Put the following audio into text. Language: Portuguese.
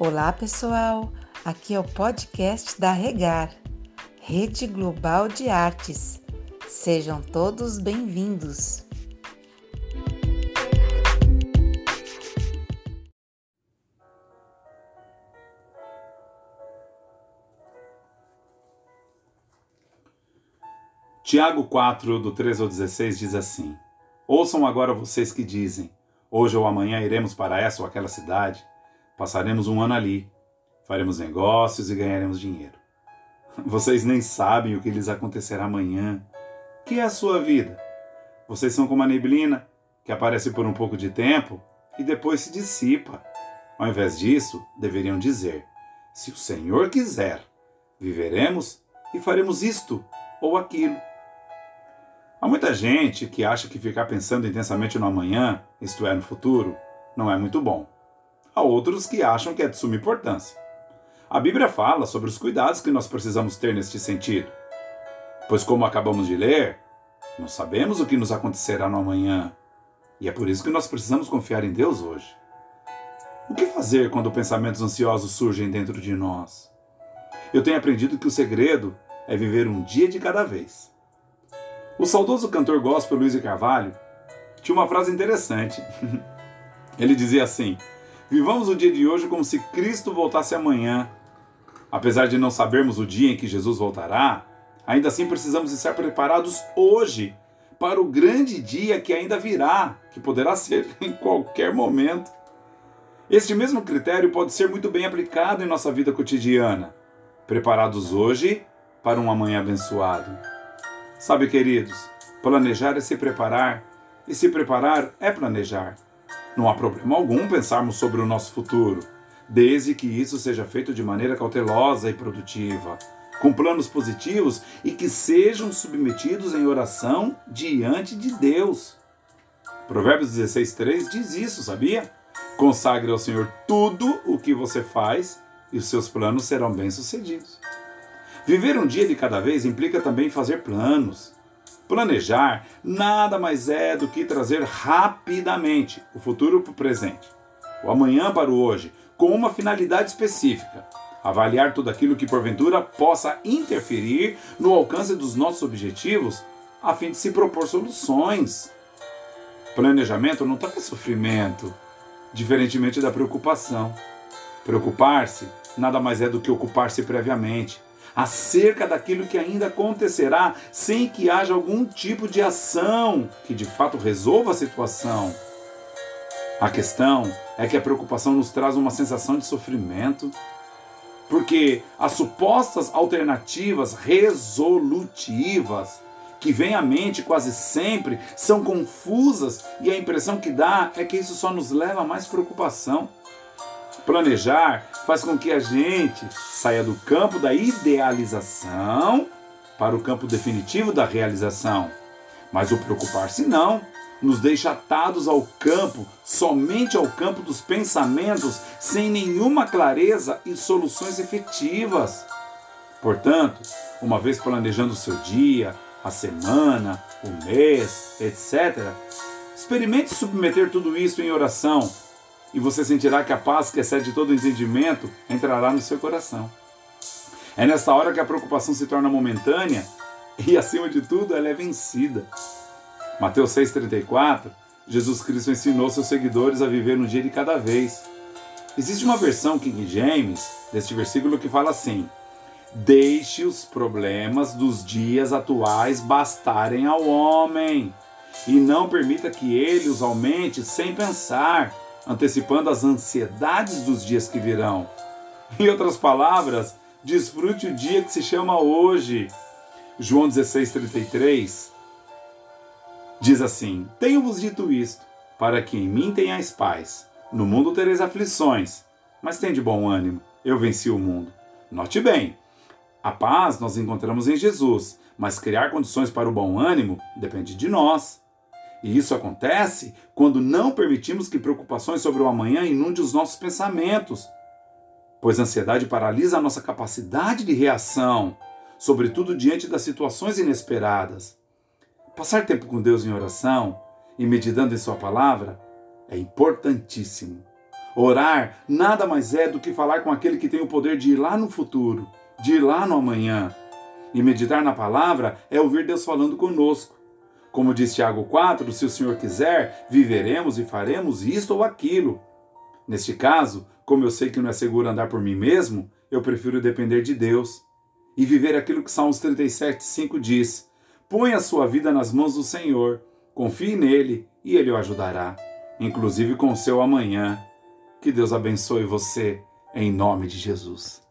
Olá, pessoal! Aqui é o podcast da Regar, Rede Global de Artes. Sejam todos bem-vindos! Tiago 4, do 13 ao 16 diz assim: Ouçam agora vocês que dizem: Hoje ou amanhã iremos para essa ou aquela cidade, passaremos um ano ali, faremos negócios e ganharemos dinheiro. Vocês nem sabem o que lhes acontecerá amanhã. Que é a sua vida? Vocês são como a neblina, que aparece por um pouco de tempo e depois se dissipa. Ao invés disso, deveriam dizer: Se o Senhor quiser, viveremos e faremos isto ou aquilo. Há muita gente que acha que ficar pensando intensamente no amanhã, isto é, no futuro, não é muito bom. Há outros que acham que é de suma importância. A Bíblia fala sobre os cuidados que nós precisamos ter neste sentido. Pois, como acabamos de ler, não sabemos o que nos acontecerá no amanhã. E é por isso que nós precisamos confiar em Deus hoje. O que fazer quando pensamentos ansiosos surgem dentro de nós? Eu tenho aprendido que o segredo é viver um dia de cada vez. O saudoso cantor gospel Luiz Carvalho tinha uma frase interessante. Ele dizia assim: Vivamos o dia de hoje como se Cristo voltasse amanhã. Apesar de não sabermos o dia em que Jesus voltará, ainda assim precisamos estar preparados hoje para o grande dia que ainda virá, que poderá ser em qualquer momento. Este mesmo critério pode ser muito bem aplicado em nossa vida cotidiana. Preparados hoje para um amanhã abençoado. Sabe, queridos, planejar é se preparar, e se preparar é planejar. Não há problema algum pensarmos sobre o nosso futuro, desde que isso seja feito de maneira cautelosa e produtiva, com planos positivos e que sejam submetidos em oração diante de Deus. Provérbios 16:3 diz isso, sabia? Consagre ao Senhor tudo o que você faz e os seus planos serão bem-sucedidos. Viver um dia de cada vez implica também fazer planos. Planejar nada mais é do que trazer rapidamente o futuro para o presente, o amanhã para o hoje, com uma finalidade específica. Avaliar tudo aquilo que porventura possa interferir no alcance dos nossos objetivos, a fim de se propor soluções. Planejamento não traz sofrimento, diferentemente da preocupação. Preocupar-se nada mais é do que ocupar-se previamente acerca daquilo que ainda acontecerá, sem que haja algum tipo de ação que de fato resolva a situação. A questão é que a preocupação nos traz uma sensação de sofrimento, porque as supostas alternativas resolutivas que vêm à mente quase sempre são confusas e a impressão que dá é que isso só nos leva a mais preocupação. Planejar faz com que a gente saia do campo da idealização para o campo definitivo da realização. Mas o preocupar-se não nos deixa atados ao campo, somente ao campo dos pensamentos, sem nenhuma clareza e soluções efetivas. Portanto, uma vez planejando o seu dia, a semana, o mês, etc., experimente submeter tudo isso em oração e você sentirá que a paz que excede todo entendimento entrará no seu coração. É nesta hora que a preocupação se torna momentânea e, acima de tudo, ela é vencida. Mateus 6,34, Jesus Cristo ensinou seus seguidores a viver no dia de cada vez. Existe uma versão King James deste versículo que fala assim: Deixe os problemas dos dias atuais bastarem ao homem, e não permita que ele os aumente sem pensar antecipando as ansiedades dos dias que virão. Em outras palavras, desfrute o dia que se chama hoje. João 16,33 diz assim: Tenho-vos dito isto, para que em mim tenhais paz. No mundo tereis aflições, mas tem de bom ânimo, eu venci o mundo. Note bem, a paz nós encontramos em Jesus, mas criar condições para o bom ânimo depende de nós. E isso acontece quando não permitimos que preocupações sobre o amanhã inundem os nossos pensamentos, pois a ansiedade paralisa a nossa capacidade de reação, sobretudo diante das situações inesperadas. Passar tempo com Deus em oração e meditando em Sua palavra é importantíssimo. Orar nada mais é do que falar com aquele que tem o poder de ir lá no futuro, de ir lá no amanhã. E meditar na palavra é ouvir Deus falando conosco. Como diz Tiago 4, se o Senhor quiser, viveremos e faremos isto ou aquilo. Neste caso, como eu sei que não é seguro andar por mim mesmo, eu prefiro depender de Deus e viver aquilo que Salmos 37, 5 diz: Põe a sua vida nas mãos do Senhor, confie nele e ele o ajudará, inclusive com o seu amanhã. Que Deus abençoe você, em nome de Jesus.